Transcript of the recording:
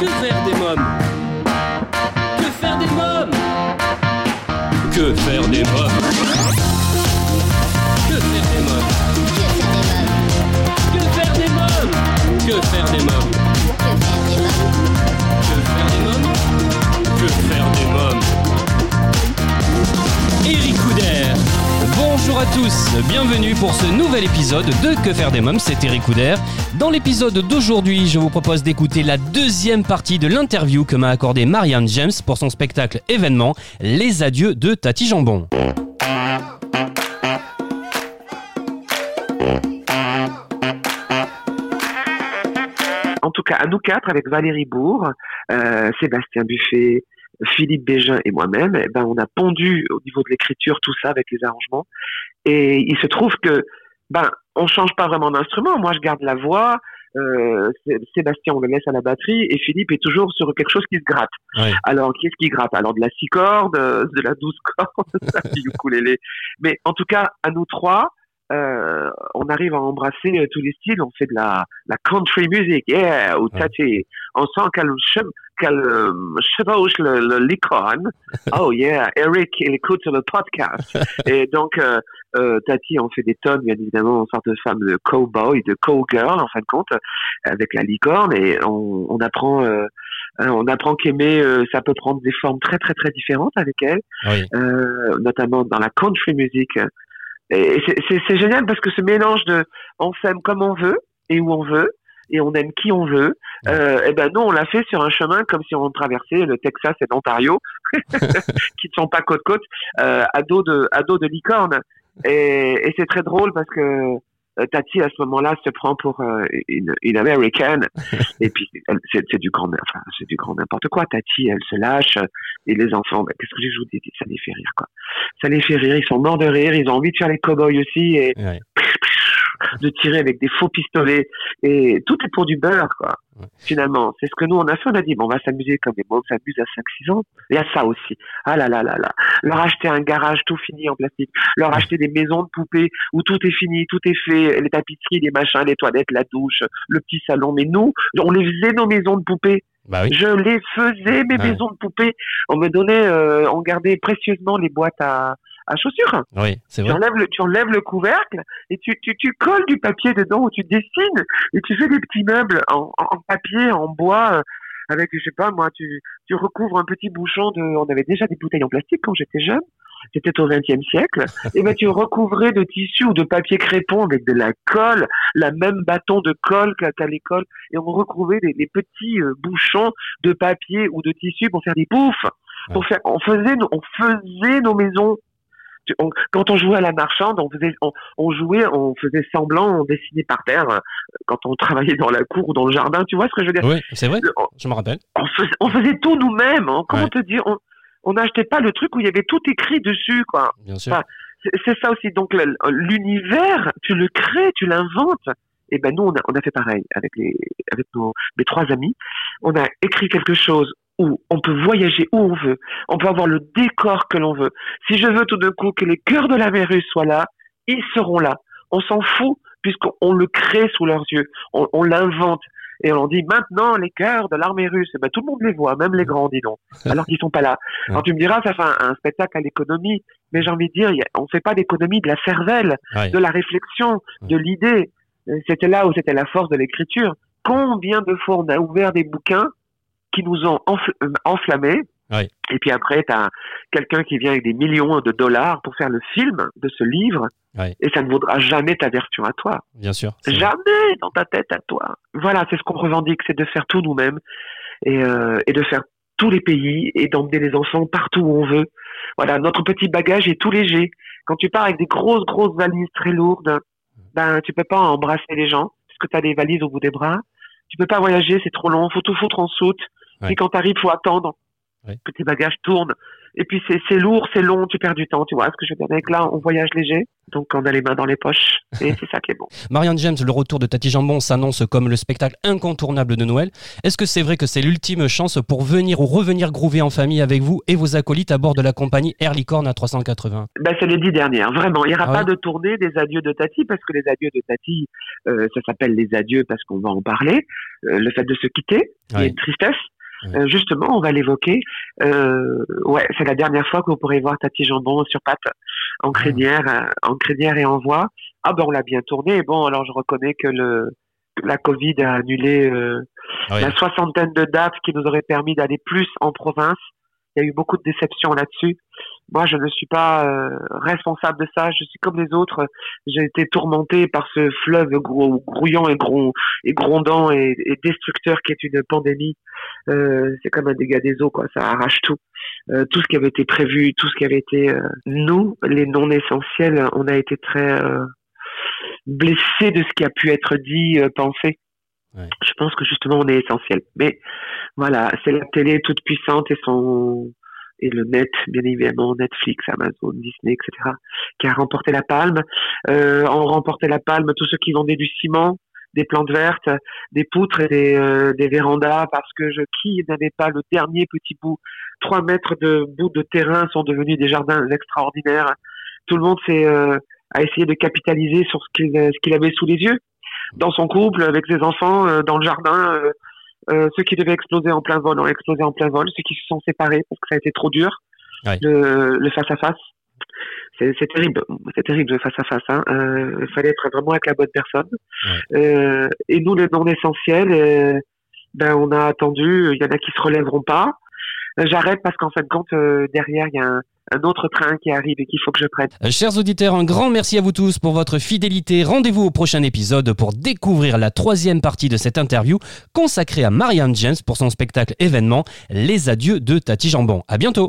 Que faire des mômes Que faire des mômes Que faire des mômes Que faire des mômes Que faire des mômes Que faire des mômes Que faire des mômes Que faire des mômes Eric Couder Bonjour à tous, bienvenue pour ce nouvel épisode de Que faire des mômes, c'est Eric Couder. Dans l'épisode d'aujourd'hui, je vous propose d'écouter la deuxième partie de l'interview que m'a accordé Marianne James pour son spectacle événement Les adieux de Tati Jambon. en tout cas à nous quatre, avec Valérie Bourg, euh, Sébastien Buffet, Philippe Bégin et moi-même, eh ben, on a pondu au niveau de l'écriture tout ça avec les arrangements. Et il se trouve que ben on change pas vraiment d'instrument. Moi, je garde la voix. Euh, Sé- Sébastien, on le laisse à la batterie et Philippe est toujours sur quelque chose qui se gratte. Ouais. Alors, qu'est-ce qui gratte? Alors, de la six cordes, euh, de la douze cordes, du ukulélé. Mais en tout cas, à nous trois, euh, on arrive à embrasser euh, tous les styles. On fait de la, la country music, yeah, ou Ouais. tati. On sent qu'elle euh, chevauche le, licorne. Oh yeah, Eric, il écoute le podcast. Et donc, euh, euh, Tati, on fait des tonnes, bien évidemment, en sorte de femme de cowboy, de cowgirl, en fin de compte, avec la licorne. Et on, on apprend, euh, hein, on apprend qu'aimer, euh, ça peut prendre des formes très, très, très différentes avec elle Oui, euh, notamment dans la country music. Et c'est- génial parce que ce mélange de on s'aime comme on veut et où on veut et on aime qui on veut. Euh, et ben nous on l'a fait sur un chemin comme si on traversait le Texas et l'Ontario, qui ne sont pas côte côte, euh, à dos de à dos de licorne. Et, et c'est très drôle parce que Tati à ce moment-là se prend pour euh, une, une américaine et puis c'est c'est du grand enfin c'est du grand n'importe quoi. Tati elle se lâche et les enfants ben, qu'est-ce que je vous dis? Ça les fait rire quoi. Ça les fait rire ils sont morts de rire ils ont envie de faire les cow-boys aussi et ouais. De tirer avec des faux pistolets. Et tout est pour du beurre quoi. Ouais. finalement c'est ce que nous on a fait. On a dit bon on va s'amuser comme les mômes s'amusent à 5-6 ans. Il y a ça aussi. Ah là là là là. Leur acheter un garage tout fini en plastique. Leur acheter des maisons de poupées où tout est fini tout est fait. Les tapisseries les machins les toilettes la douche le petit salon. Mais nous on les faisait nos maisons de poupées. Bah oui, je les faisais, mes Ouais. maisons de poupées. On me donnait, euh, on gardait précieusement les boîtes à, à chaussures. oui, c'est Tu vrai. enlèves, le, tu enlèves le couvercle et tu, tu, tu colles du papier dedans ou tu dessines et tu fais des petits meubles en, en papier, en bois, euh, avec, je sais pas, moi, tu, tu recouvres un petit bouchon de, on avait déjà des bouteilles en plastique quand j'étais jeune. C'était au XXe siècle. Et ben, tu recouvrais de tissu ou de papier crépon avec de la colle, la même bâton de colle qu'à qu'à l'école. Et on recouvrait des, des petits euh, bouchons de papier ou de tissu pour faire des poufs. Pour faire, on faisait, on faisait nos maisons. On- quand on jouait à la marchande, on faisait, on, on jouait, on faisait semblant, on dessinait par terre. euh, Quand on travaillait dans la cour ou dans le jardin, tu vois ce que je veux dire? Oui, c'est vrai, on, je me rappelle. on faisait, on faisait tout nous-mêmes. hein. Comment Ouais. te dire? On n'achetait pas le truc où il y avait tout écrit dessus, quoi. Bien sûr. Enfin, C'est ça aussi. Donc l'univers, tu le crées, tu l'inventes. Et ben nous, on a, on a fait pareil avec les, avec nos, mes trois amis. On a écrit quelque chose où on peut voyager où on veut. On peut avoir le décor que l'on veut. Si je veux tout d'un coup que les cœurs de la mer russe soient là, ils seront là. On s'en fout puisqu'on le crée sous leurs yeux. On, on l'invente. Et on dit maintenant les cœurs de l'armée russe. Et ben, tout le monde les voit, même les grands, dis donc, alors qu'ils sont pas là. Alors tu me diras, ça fait un, un spectacle à l'économie, mais j'ai envie de dire, on fait pas d'économie de la cervelle, de la réflexion, de l'idée. Euh, C'était là où c'était la force de l'écriture. Combien de fois on a ouvert des bouquins qui nous ont enfl- euh, enflammés, et puis après, tu as quelqu'un qui vient avec des millions de dollars pour faire le film de ce livre, et ça ne vaudra jamais ta version à toi. Bien sûr. Jamais dans ta tête à toi. Voilà, c'est ce qu'on revendique, c'est de faire tout nous-mêmes et, euh, et de faire tous les pays et d'emmener les enfants partout où on veut. Voilà, notre petit bagage est tout léger. Quand tu pars avec des grosses, grosses valises très lourdes, ben tu peux pas embrasser les gens parce que tu as des valises au bout des bras. Tu peux pas voyager, c'est trop long, faut tout foutre en soute. Ouais. Puis quand t'arrives, faut attendre Ouais. que tes bagages tournent. et puis c'est lourd, c'est long, tu perds du temps, tu vois ce que je veux dire. Avec là, on voyage léger, donc tu perds du temps, tu vois ce que je veux dire. Avec là, on voyage léger, donc on a les mains dans les poches, et c'est ça qui est bon. Marianne James, le retour de Tati Jambon s'annonce comme le spectacle incontournable de Noël. Est-ce que c'est vrai que c'est l'ultime chance pour venir ou revenir groover en famille avec vous et vos acolytes à bord de la compagnie Air Licorne à 380 ben, C'est les dix dernières, vraiment. Il n'y aura ah pas de tournée des adieux de Tati, parce que les adieux de Tati, euh, ça s'appelle les adieux parce qu'on va en parler. Euh, le fait de se quitter, il y a une tristesse. Euh, justement, on va l'évoquer. Euh, ouais, c'est la dernière fois que vous pourrez voir Tati Jambon sur patte, en ah. crédière, euh, en crédière et en voix. Ah ben on l'a bien tourné. Bon, alors je reconnais que le la Covid a annulé euh, ah la soixantaine de dates qui nous auraient permis d'aller plus en province. Il y a eu beaucoup de déceptions là-dessus. Moi, je ne suis pas euh, responsable de ça. Je suis comme les autres. J'ai été tourmenté par ce fleuve grouillant et, et grondant et, destructeur qui est une pandémie. Euh, c'est comme un dégât des eaux, quoi. Ça arrache tout. Euh, tout ce qui avait été prévu, tout ce qui avait été nous, les non essentiels, on a été très blessés de ce qui a pu être dit, pensé. Je pense que justement on est essentiel. Mais voilà, c'est la télé toute puissante et son et le net, bien évidemment, Netflix, Amazon, Disney, etc., qui a remporté la palme. Euh, ont remporté la palme tous ceux qui vendaient du ciment, des plantes vertes, des poutres et des, euh, des vérandas, parce que je, qui n'avait pas le dernier petit bout, trois mètres de bout de terrain sont devenus des jardins extraordinaires. Tout le monde s'est euh, a essayé de capitaliser sur ce qu'il ce qu'il avait sous les yeux, dans son couple, avec ses enfants, euh, dans le jardin. Euh, ceux qui devaient exploser en plein vol ont explosé en plein vol. Ceux qui se sont séparés parce que ça a été trop dur. Le, face à face, c'est terrible. C'est terrible le face à face. Hein. Euh, il fallait être vraiment avec la bonne personne. Euh, et nous, les non essentiels, ben on a attendu. Il y en a qui se relèveront pas. J'arrête parce qu'en fin de compte, derrière, il y a un, un autre train qui arrive et qu'il faut que je prenne. Euh, chers auditeurs, un grand merci à vous tous pour votre fidélité. Rendez-vous au prochain épisode pour découvrir la troisième partie de cette interview consacrée à Marianne James pour son spectacle événement Les Adieux de Tati Jambon. À bientôt.